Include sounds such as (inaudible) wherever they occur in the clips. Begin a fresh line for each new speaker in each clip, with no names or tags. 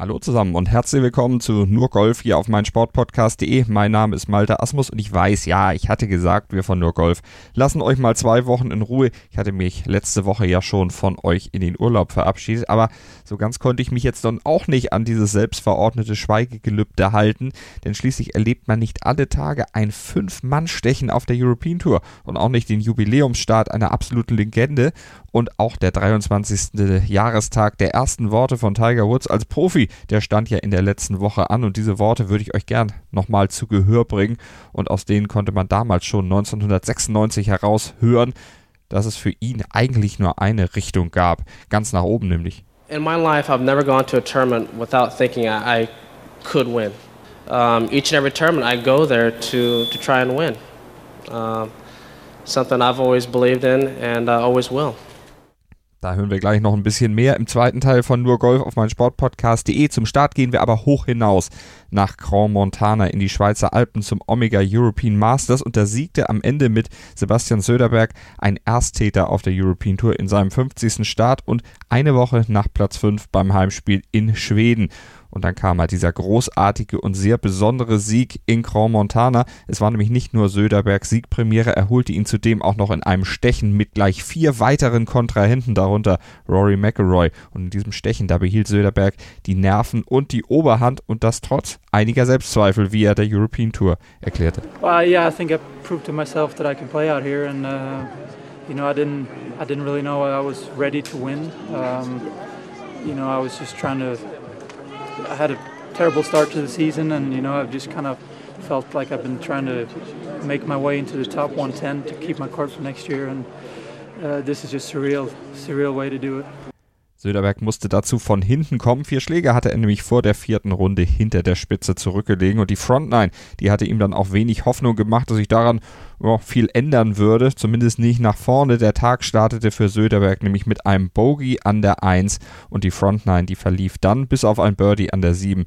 Hallo zusammen und herzlich willkommen zu Nur Golf hier auf meinsportpodcast.de. Mein Name ist Malte Asmus und ich weiß, ja, ich hatte gesagt, wir von Nur Golf lassen euch mal zwei Wochen in Ruhe. Ich hatte mich letzte Woche ja schon von euch in den Urlaub verabschiedet, aber so ganz konnte ich mich jetzt dann auch nicht an dieses selbstverordnete Schweigegelübde halten, denn schließlich erlebt man nicht alle Tage ein Fünf-Mann-Stechen auf der European Tour und auch nicht den Jubiläumsstart einer absoluten Legende und auch der 23. Jahrestag der ersten Worte von Tiger Woods als Profi, der stand ja in der letzten Woche an und diese Worte würde ich euch gern nochmal zu Gehör bringen und aus denen konnte man damals schon 1996 heraushören, dass es für ihn eigentlich nur eine Richtung gab, ganz nach oben nämlich.
In my life, I've never gone to a tournament without thinking I, I could win. Um, each and every tournament, I go there to, to try and win. Um, something I've always believed in and uh, always will.
Da hören wir gleich noch ein bisschen mehr im zweiten Teil von Nur Golf auf meinen Sportpodcast.de. Zum Start gehen wir aber hoch hinaus nach Grand Montana in die Schweizer Alpen zum Omega European Masters und da siegte am Ende mit Sebastian Söderberg ein Ersttäter auf der European Tour in seinem 50. Start und eine Woche nach Platz 5 beim Heimspiel in Schweden. Und dann kam halt dieser großartige und sehr besondere Sieg in Grand Montana. Es war nämlich nicht nur Söderbergs Siegpremiere, er holte ihn zudem auch noch in einem Stechen mit gleich vier weiteren Kontrahenten, darunter Rory McIlroy. Und in diesem Stechen, da behielt Söderberg die Nerven und die Oberhand und das trotz einiger Selbstzweifel, wie er der European Tour erklärte.
Well, yeah, I think I proved to myself that I can play out here and uh, you know, I didn't I didn't really know I was ready to win. Um, you know, I was just trying to I had a terrible start to the season, and you know I've just kind of felt like I've been trying to make my way into the top 110 to keep my card for next year, and uh, this is just surreal, surreal way to do it.
Söderberg musste dazu von hinten kommen. Vier Schläge hatte er nämlich vor der vierten Runde hinter der Spitze zurückgelegen und die Frontline, die hatte ihm dann auch wenig Hoffnung gemacht, dass sich daran oh, viel ändern würde, zumindest nicht nach vorne. Der Tag startete für Söderberg nämlich mit einem Bogey an der 1 und die Frontline, die verlief dann bis auf ein Birdie an der 7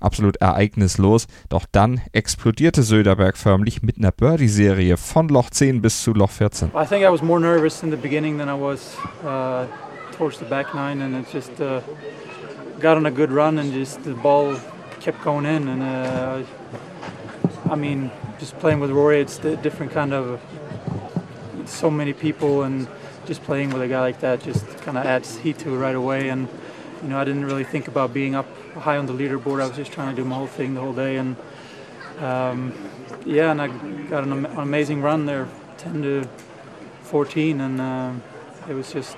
absolut ereignislos. Doch dann explodierte Söderberg förmlich mit einer Birdie-Serie von Loch 10 bis zu Loch 14.
I think I was more nervous in the beginning than I was uh towards the back nine, and it just uh, got on a good run, and just the ball kept going in. And uh, I mean, just playing with Rory, it's a different kind of so many people, and just playing with a guy like that just kind of adds heat to it right away. And you know, I didn't really think about being up high on the leaderboard. I was just trying to do my whole thing the whole day, and um, yeah, and I got an, amazing run there, 10 to 14, and uh, it was just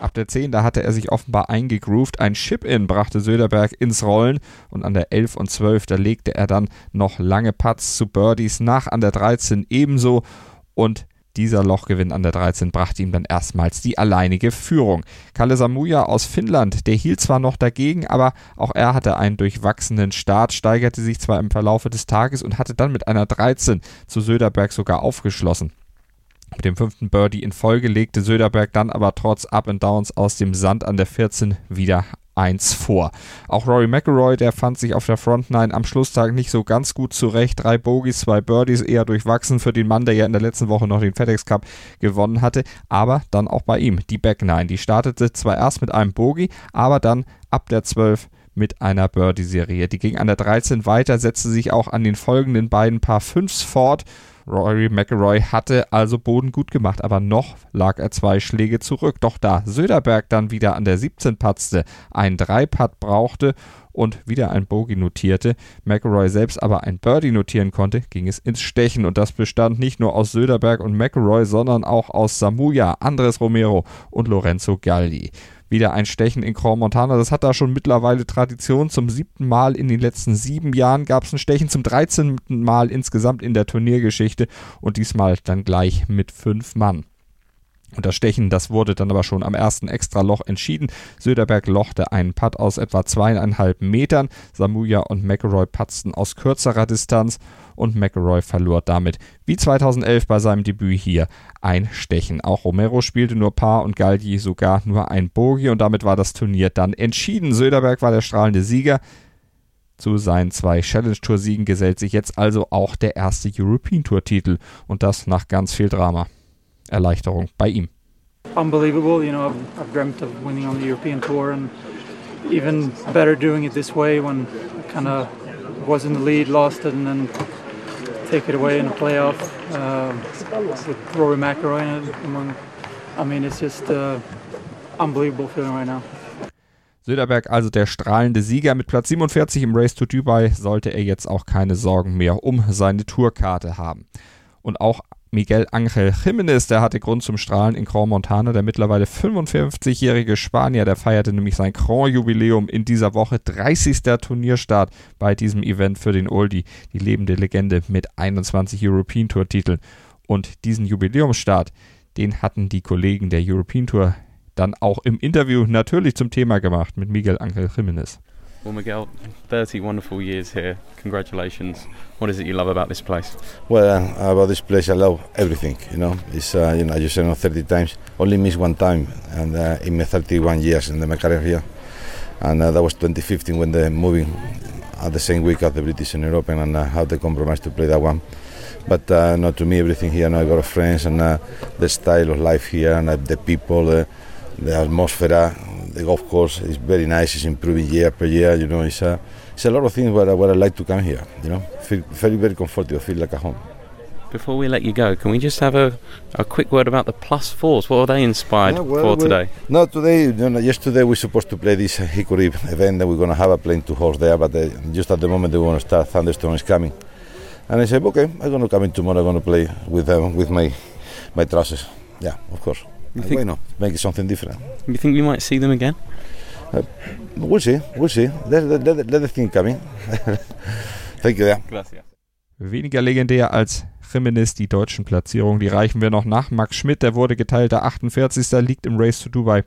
Ab der 10, da hatte er sich offenbar eingegroovt. Ein Chip-In brachte Söderberg ins Rollen und an der 11 und 12, da legte er dann noch lange Putts zu Birdies nach an der 13 ebenso und dieser Lochgewinn an der 13 brachte ihm dann erstmals die alleinige Führung. Kalle Samuja aus Finnland, der hielt zwar noch dagegen, aber auch er hatte einen durchwachsenen Start, steigerte sich zwar im Verlaufe des Tages und hatte dann mit einer 13 zu Söderberg sogar aufgeschlossen. Mit dem fünften Birdie in Folge legte Söderberg dann aber trotz Up and Downs aus dem Sand an der 14 wieder eins vor. Auch Rory McIlroy, der fand sich auf der Frontline am Schlusstag nicht so ganz gut zurecht. Drei Bogies, zwei Birdies, eher durchwachsen für den Mann, der ja in der letzten Woche noch den FedEx Cup gewonnen hatte. Aber dann auch bei ihm die Back Nine. Die startete zwar erst mit einem Bogie, aber dann ab der 12 mit einer Birdie-Serie. Die ging an der 13 weiter, setzte sich auch an den folgenden beiden Paar Fünfs fort Rory McIlroy hatte also Boden gut gemacht, aber noch lag er zwei Schläge zurück. Doch da Söderberg dann wieder an der 17 patzte, ein Dreipad brauchte und wieder ein Bogey notierte, McElroy selbst aber ein Birdie notieren konnte, ging es ins Stechen und das bestand nicht nur aus Söderberg und McElroy, sondern auch aus Samuja, Andres Romero und Lorenzo Galli wieder ein Stechen in Grand Montana. Das hat da schon mittlerweile Tradition. Zum siebten Mal in den letzten sieben Jahren gab es ein Stechen, zum dreizehnten Mal insgesamt in der Turniergeschichte und diesmal dann gleich mit fünf Mann. Und das Stechen, das wurde dann aber schon am ersten Extraloch entschieden. Söderberg lochte einen Putt aus etwa zweieinhalb Metern. Samuja und McElroy patzten aus kürzerer Distanz und McElroy verlor damit, wie 2011 bei seinem Debüt hier, ein Stechen. Auch Romero spielte nur Paar und Galdi sogar nur ein Bogie und damit war das Turnier dann entschieden. Söderberg war der strahlende Sieger. Zu seinen zwei Challenge Tour Siegen gesellt sich jetzt also auch der erste European Tour Titel und das nach ganz viel Drama. Erleichterung bei ihm.
Unbelievable, you know, I've, I've dreamt of winning on the European Tour and even better doing it this way when kind of was in the lead, lost it, and then take it away in the playoff uh, with Rory McIlroy. Among, I mean, it's just uh, unbelievable feeling right now.
Söderberg also der strahlende Sieger mit Platz 47 im Race to Dubai, sollte er jetzt auch keine Sorgen mehr um seine Tourkarte haben. Und auch Miguel Angel Jiménez, der hatte Grund zum Strahlen in Grand Montana. Der mittlerweile 55-jährige Spanier, der feierte nämlich sein Grand-Jubiläum in dieser Woche. 30. Turnierstart bei diesem Event für den Oldie, die lebende Legende mit 21 European Tour-Titeln. Und diesen Jubiläumsstart, den hatten die Kollegen der European Tour dann auch im Interview natürlich zum Thema gemacht mit Miguel Angel Jiménez.
Well, Miguel, 30 wonderful years here. Congratulations. What is it you love about this place?
Well, uh, about this place, I love everything. You know, it's uh, you know, I just said 30 times. Only missed one time, and uh, in my 31 years in the career here, and uh, that was 2015 when the moving at the same week at the British and European, and uh, had the compromise to play that one. But uh, to me, everything here. I got friends and uh, the style of life here and uh, the people, uh, the atmosphere, the golf course is very nice. It's improving year per year. You know, it's a, it's a lot of things where, where I like to come here. You know, feel very very comfortable. Feel like a home.
Before we let you go, can we just have a, a quick word about the plus fours? What are they inspired
Yeah, well,
for today?
No, today, you know, yesterday we're supposed to play this Hickory event that we're going to have a plane to horse there, but uh, just at the moment they want to start, thunderstorm is coming. And I said, okay, I'm going to come in tomorrow, I'm going to play with um, with my my trousers. Yeah, of course.
You
Uh,
think-
Why not? Make it something different.
You think we might see them again?
We'll see, we'll see. Let, let, let, let the thing come in. (laughs) Thank you, yeah.
Gracias.
Weniger legendär als Jimenez die deutschen Platzierungen. Die reichen wir noch nach. Max Schmidt, der wurde geteilter 48. liegt im Race to Dubai.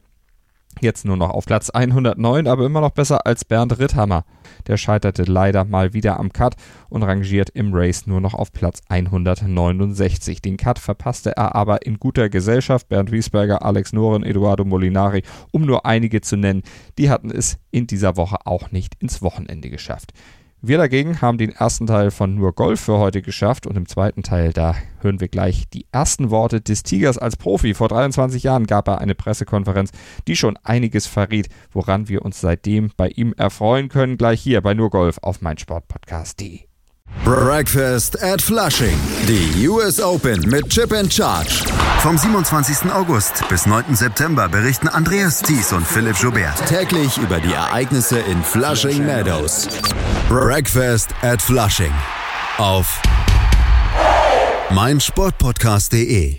Jetzt nur noch auf Platz 109, aber immer noch besser als Bernd Ritthammer. Der scheiterte leider mal wieder am Cut und rangiert im Race nur noch auf Platz 169. Den Cut verpasste er aber in guter Gesellschaft. Bernd Wiesberger, Alex Noren, Eduardo Molinari, um nur einige zu nennen. Die hatten es in dieser Woche auch nicht ins Wochenende geschafft. Wir dagegen haben den ersten Teil von Nur Golf für heute geschafft und im zweiten Teil, da hören wir gleich die ersten Worte des Tigers als Profi. Vor 23 Jahren gab er eine Pressekonferenz, die schon einiges verriet, woran wir uns seitdem bei ihm erfreuen können. Gleich hier bei Nur Golf auf meinsportpodcast.de.
Breakfast at Flushing. Die US Open mit Chip and Charge.
Vom 27. August bis 9. September berichten Andreas Thies und Philipp Joubert.
Täglich über die Ereignisse in Flushing Meadows. Breakfast at Flushing. Auf meinsportpodcast.de.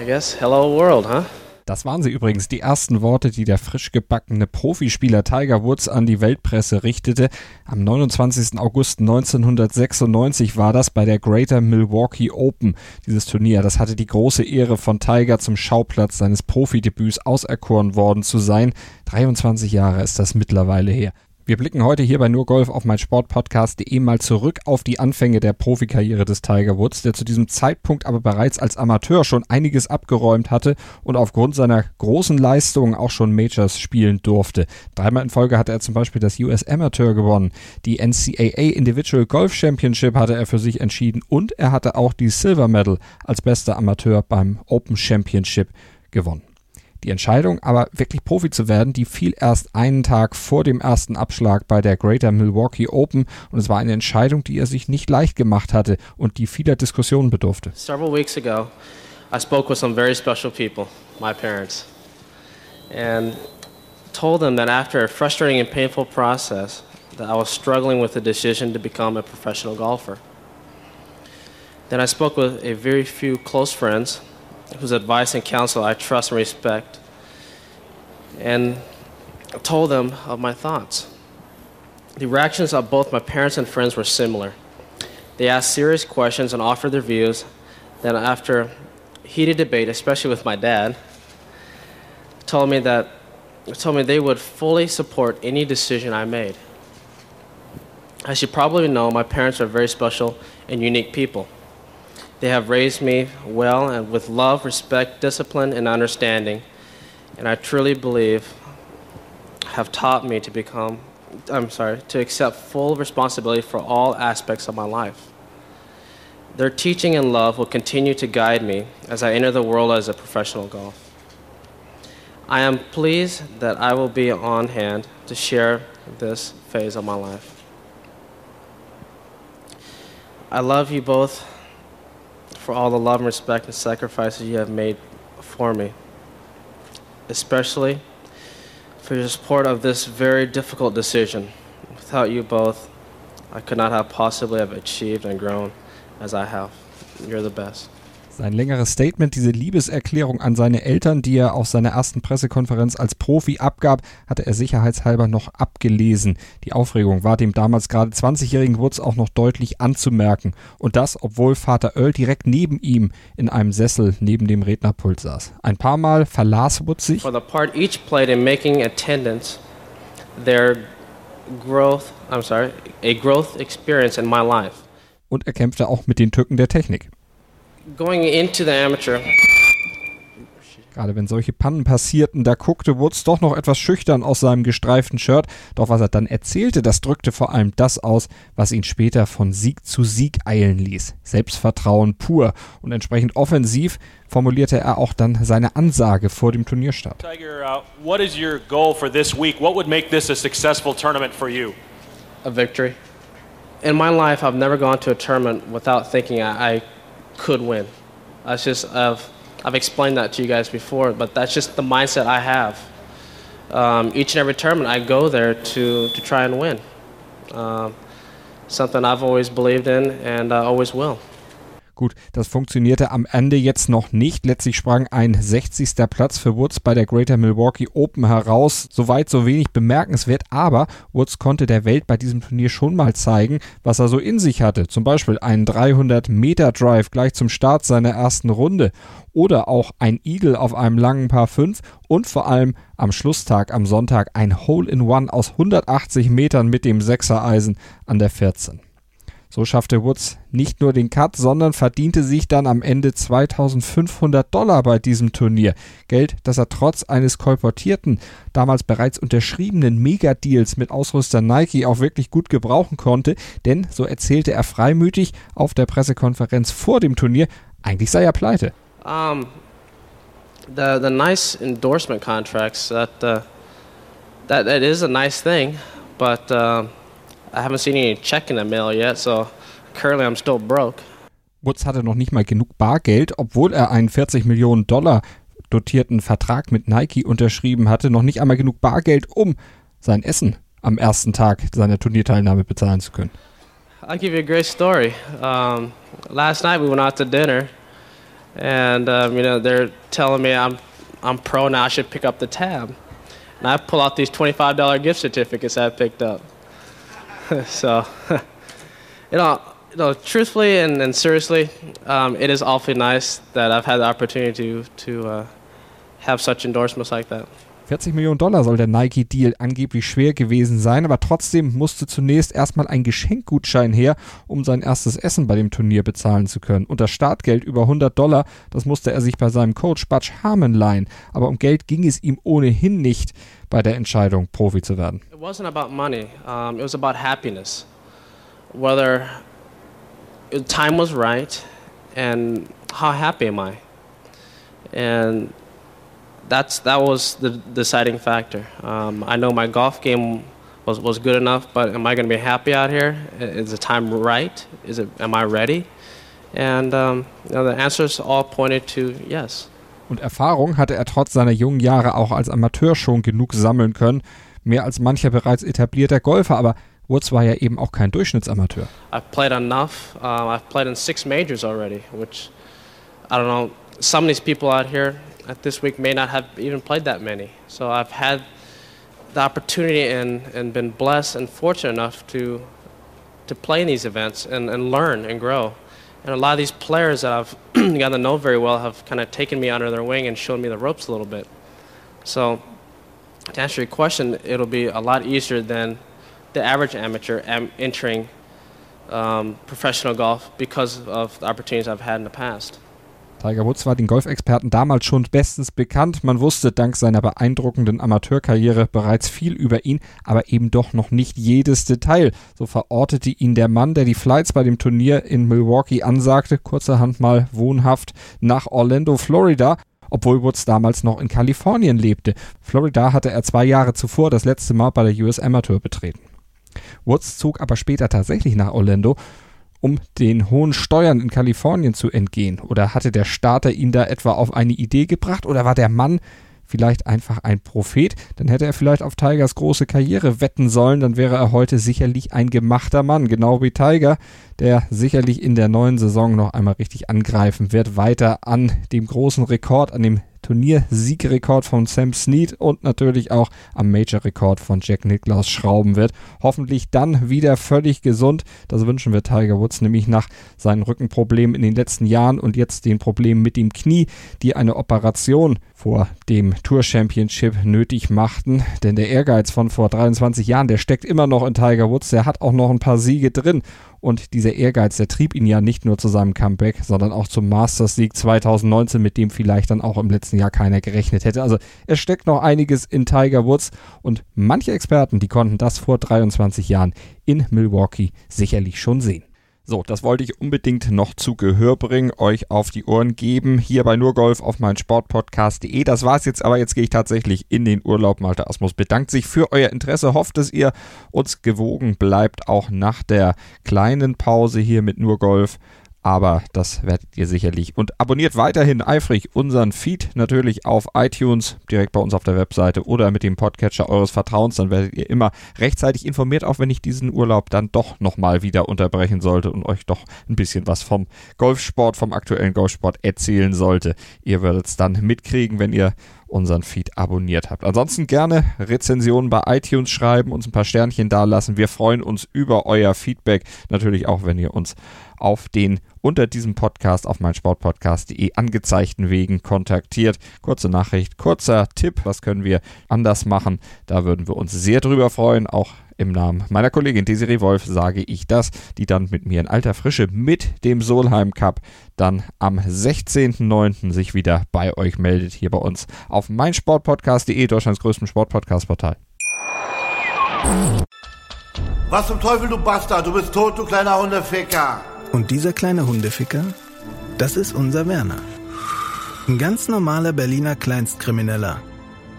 I guess hello world, huh?
Das waren sie übrigens, die ersten Worte, die der frisch gebackene Profispieler Tiger Woods an die Weltpresse richtete. Am 29. August 1996 war das bei der Greater Milwaukee Open. Dieses Turnier, das hatte die große Ehre von Tiger zum Schauplatz seines Profidebüts auserkoren worden zu sein. 23 Jahre ist das mittlerweile her. Wir blicken heute hier bei Nur Golf auf mein Sportpodcast.de mal zurück auf die Anfänge der Profikarriere des Tiger Woods, der zu diesem Zeitpunkt aber bereits als Amateur schon einiges abgeräumt hatte und aufgrund seiner großen Leistungen auch schon Majors spielen durfte. Dreimal in Folge hatte er zum Beispiel das US Amateur gewonnen, die NCAA Individual Golf Championship hatte er für sich entschieden und er hatte auch die Silver Medal als bester Amateur beim Open Championship gewonnen. Die Entscheidung, aber wirklich Profi zu werden, die fiel erst einen Tag vor dem ersten Abschlag bei der Greater Milwaukee Open und es war eine Entscheidung, die er sich nicht leicht gemacht hatte und die vieler Diskussionen bedurfte.
Several weeks ago, I spoke with some very special people, my parents, and told them that after a frustrating and painful process, that I was struggling with the decision to become a professional golfer. Then I spoke with a very few close friends whose advice and counsel I trust and respect, and told them of my thoughts. The reactions of both my parents and friends were similar. They asked serious questions and offered their views. Then, after heated debate, especially with my dad, told me that told me they would fully support any decision I made. As you probably know, my parents are very special and unique people. They have raised me well and with love, respect, discipline, and understanding, and I truly believe have taught me to become I'm sorry, to accept full responsibility for all aspects of my life. Their teaching and love will continue to guide me as I enter the world as a professional golf. I am pleased that I will be on hand to share this phase of my life. I love you both for all the love and respect and sacrifices you have made for me, especially for your support of this very difficult decision. Without you both, I could not have possibly have achieved and grown as I have. You're the best.
Sein längeres Statement, diese Liebeserklärung an seine Eltern, die er auf seiner ersten Pressekonferenz als Profi abgab, hatte er sicherheitshalber noch abgelesen. Die Aufregung war dem damals gerade 20-jährigen Woods auch noch deutlich anzumerken. Und das, obwohl Vater Earl direkt neben ihm in einem Sessel neben dem Rednerpult saß. Ein paar Mal verlas Woods sich.
For the part each played in making attendance their growth, I'm sorry, a growth experience in my life.
Und er kämpfte auch mit den Tücken der Technik.
Going into the amateur,
Gerade wenn solche Pannen passierten, da guckte Woods doch noch etwas schüchtern aus seinem gestreiften Shirt. Doch was er dann erzählte, das drückte vor allem das aus, was ihn später von Sieg zu Sieg eilen ließ. Selbstvertrauen pur und entsprechend offensiv formulierte er auch dann seine Ansage vor dem Turnierstart.
Tiger, uh, what is your goal for this week? What would make this a successful tournament for you?
a victory. In my life, I've never gone to a tournament without thinking I, I could win. That's just I've I've explained that to you guys before, but that's just the mindset I have. Um, each and every tournament, I go there to to try and win. Um, something I've always believed in and always will.
Gut, das funktionierte am Ende jetzt noch nicht. Letztlich sprang ein 60. Platz für Woods bei der Greater Milwaukee Open heraus. Soweit so wenig bemerkenswert, aber Woods konnte der Welt bei diesem Turnier schon mal zeigen, was er so in sich hatte. Zum Beispiel einen 300 Meter Drive gleich zum Start seiner ersten Runde oder auch ein Eagle auf einem langen Paar 5 und vor allem am Schlusstag am Sonntag ein Hole in One aus 180 Metern mit dem 6er Eisen an der 14. So schaffte Woods nicht nur den Cut, sondern verdiente sich dann am Ende 2500 Dollar bei diesem Turnier. Geld, das er trotz eines kolportierten, damals bereits unterschriebenen Megadeals mit Ausrüster Nike auch wirklich gut gebrauchen konnte, denn, so erzählte er freimütig auf der Pressekonferenz vor dem Turnier, eigentlich sei er pleite.
Um, the the nice endorsement contracts that uh, that that is a nice thing, but uh, I haven't seen any check in the mail yet. So currently, I'm still broke.
Woods hatte noch nicht mal genug Bargeld, obwohl er einen 40 Millionen Dollar dotierten Vertrag mit Nike unterschrieben hatte, noch nicht einmal genug Bargeld, um sein Essen am ersten Tag seiner Turnierteilnahme bezahlen zu können.
I'll give you a great story. Um, last night we went out to dinner, and um, you know they're telling me I'm I'm pro now. I should pick up the tab, and I pull out these twenty-five dollar gift certificates I picked up. (laughs) so, (laughs) you know, you know, truthfully and, and seriously, um, it is awfully nice that I've had the opportunity to to uh, have such endorsements like that.
40 Millionen Dollar soll der Nike-Deal angeblich schwer gewesen sein, aber trotzdem musste zunächst erstmal ein Geschenkgutschein her, um sein erstes Essen bei dem Turnier bezahlen zu können. Und das Startgeld über 100 Dollar, das musste er sich bei seinem Coach Butch Harmon leihen. Aber um Geld ging es ihm ohnehin nicht bei der Entscheidung, Profi zu werden.
It wasn't about money. Um, it was about happiness. Whether the time was right and how happy am I? And that's that was the deciding factor. Um, I know my golf game was, was good enough, but am I going to be happy out here? Is the time right? Is it? Am I ready? And um, you know, the answers all pointed to yes.
Und Erfahrung hatte er trotz seiner jungen Jahre auch als Amateur schon genug sammeln können. Mehr als mancher bereits etablierter Golfer, aber Woods war ja eben auch kein Durchschnittsamateur.
I've played enough. Um, I've played in six majors already, which I don't know. Some of these people out here at this week may not have even played that many. So I've had the opportunity and, and been blessed and fortunate enough to to play in these events and, and learn and grow. And a lot of these players that I've (clears throat) gotten to know very well have kind of taken me under their wing and shown me the ropes a little bit. So to answer your question, it'll be a lot easier than the average amateur am- entering um, professional golf because of the opportunities I've had in the past.
Tiger Woods war den Golfexperten damals schon bestens bekannt. Man wusste dank seiner beeindruckenden Amateurkarriere bereits viel über ihn, aber eben doch noch nicht jedes Detail. So verortete ihn der Mann, der die Flights bei dem Turnier in Milwaukee ansagte, kurzerhand mal wohnhaft nach Orlando, Florida obwohl Woods damals noch in Kalifornien lebte. Florida hatte er zwei Jahre zuvor das letzte Mal bei der US Amateur betreten. Woods zog aber später tatsächlich nach Orlando um den hohen Steuern in Kalifornien zu entgehen? Oder hatte der Starter ihn da etwa auf eine Idee gebracht? Oder war der Mann vielleicht einfach ein Prophet? Dann hätte er vielleicht auf Tigers große Karriere wetten sollen. Dann wäre er heute sicherlich ein gemachter Mann, genau wie Tiger, der sicherlich in der neuen Saison noch einmal richtig angreifen wird. Weiter an dem großen Rekord, an dem Turniersiegrekord von Sam Snead und natürlich auch am Major-Rekord von Jack Nicklaus schrauben wird. Hoffentlich dann wieder völlig gesund. Das wünschen wir Tiger Woods nämlich nach seinen Rückenproblemen in den letzten Jahren und jetzt den Problemen mit dem Knie, die eine Operation vor dem Tour Championship nötig machten. Denn der Ehrgeiz von vor 23 Jahren, der steckt immer noch in Tiger Woods. Der hat auch noch ein paar Siege drin. Und dieser Ehrgeiz, der trieb ihn ja nicht nur zu seinem Comeback, sondern auch zum Masters Sieg 2019, mit dem vielleicht dann auch im letzten Jahr keiner gerechnet hätte. Also es steckt noch einiges in Tiger Woods und manche Experten, die konnten das vor 23 Jahren in Milwaukee sicherlich schon sehen. So, das wollte ich unbedingt noch zu Gehör bringen, euch auf die Ohren geben, hier bei Nurgolf auf mein Sportpodcast.de. Das war's jetzt, aber jetzt gehe ich tatsächlich in den Urlaub. Malte Asmus bedankt sich für euer Interesse, hofft, dass ihr uns gewogen bleibt, auch nach der kleinen Pause hier mit Nurgolf aber das werdet ihr sicherlich. Und abonniert weiterhin eifrig unseren Feed natürlich auf iTunes, direkt bei uns auf der Webseite oder mit dem Podcatcher eures Vertrauens. Dann werdet ihr immer rechtzeitig informiert, auch wenn ich diesen Urlaub dann doch nochmal wieder unterbrechen sollte und euch doch ein bisschen was vom Golfsport, vom aktuellen Golfsport erzählen sollte. Ihr werdet es dann mitkriegen, wenn ihr unseren Feed abonniert habt. Ansonsten gerne Rezensionen bei iTunes schreiben, uns ein paar Sternchen dalassen. Wir freuen uns über euer Feedback. Natürlich auch, wenn ihr uns auf den unter diesem Podcast auf meinsportpodcast.de angezeigten Wegen kontaktiert. Kurze Nachricht, kurzer Tipp, was können wir anders machen? Da würden wir uns sehr drüber freuen. Auch im Namen meiner Kollegin Desiree Wolf sage ich das, die dann mit mir in alter Frische mit dem Solheim Cup dann am 16.09. sich wieder bei euch meldet, hier bei uns auf meinsportpodcast.de, Deutschlands größtem Sportpodcast-Portal.
Was zum Teufel, du Bastard? Du bist tot, du kleiner Hundeficker.
Und dieser kleine Hundeficker, das ist unser Werner. Ein ganz normaler Berliner Kleinstkrimineller,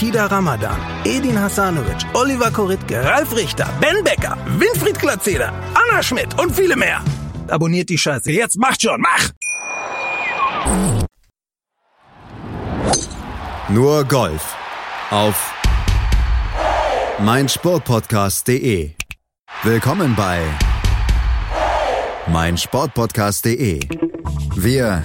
Kida Ramadan, Edin Hasanovic, Oliver Koritke, Ralf Richter, Ben Becker, Winfried Glatzeder, Anna Schmidt und viele mehr. Abonniert die Scheiße. Jetzt macht schon, mach!
Nur Golf auf meinsportpodcast.de. Willkommen bei meinsportpodcast.de. Wir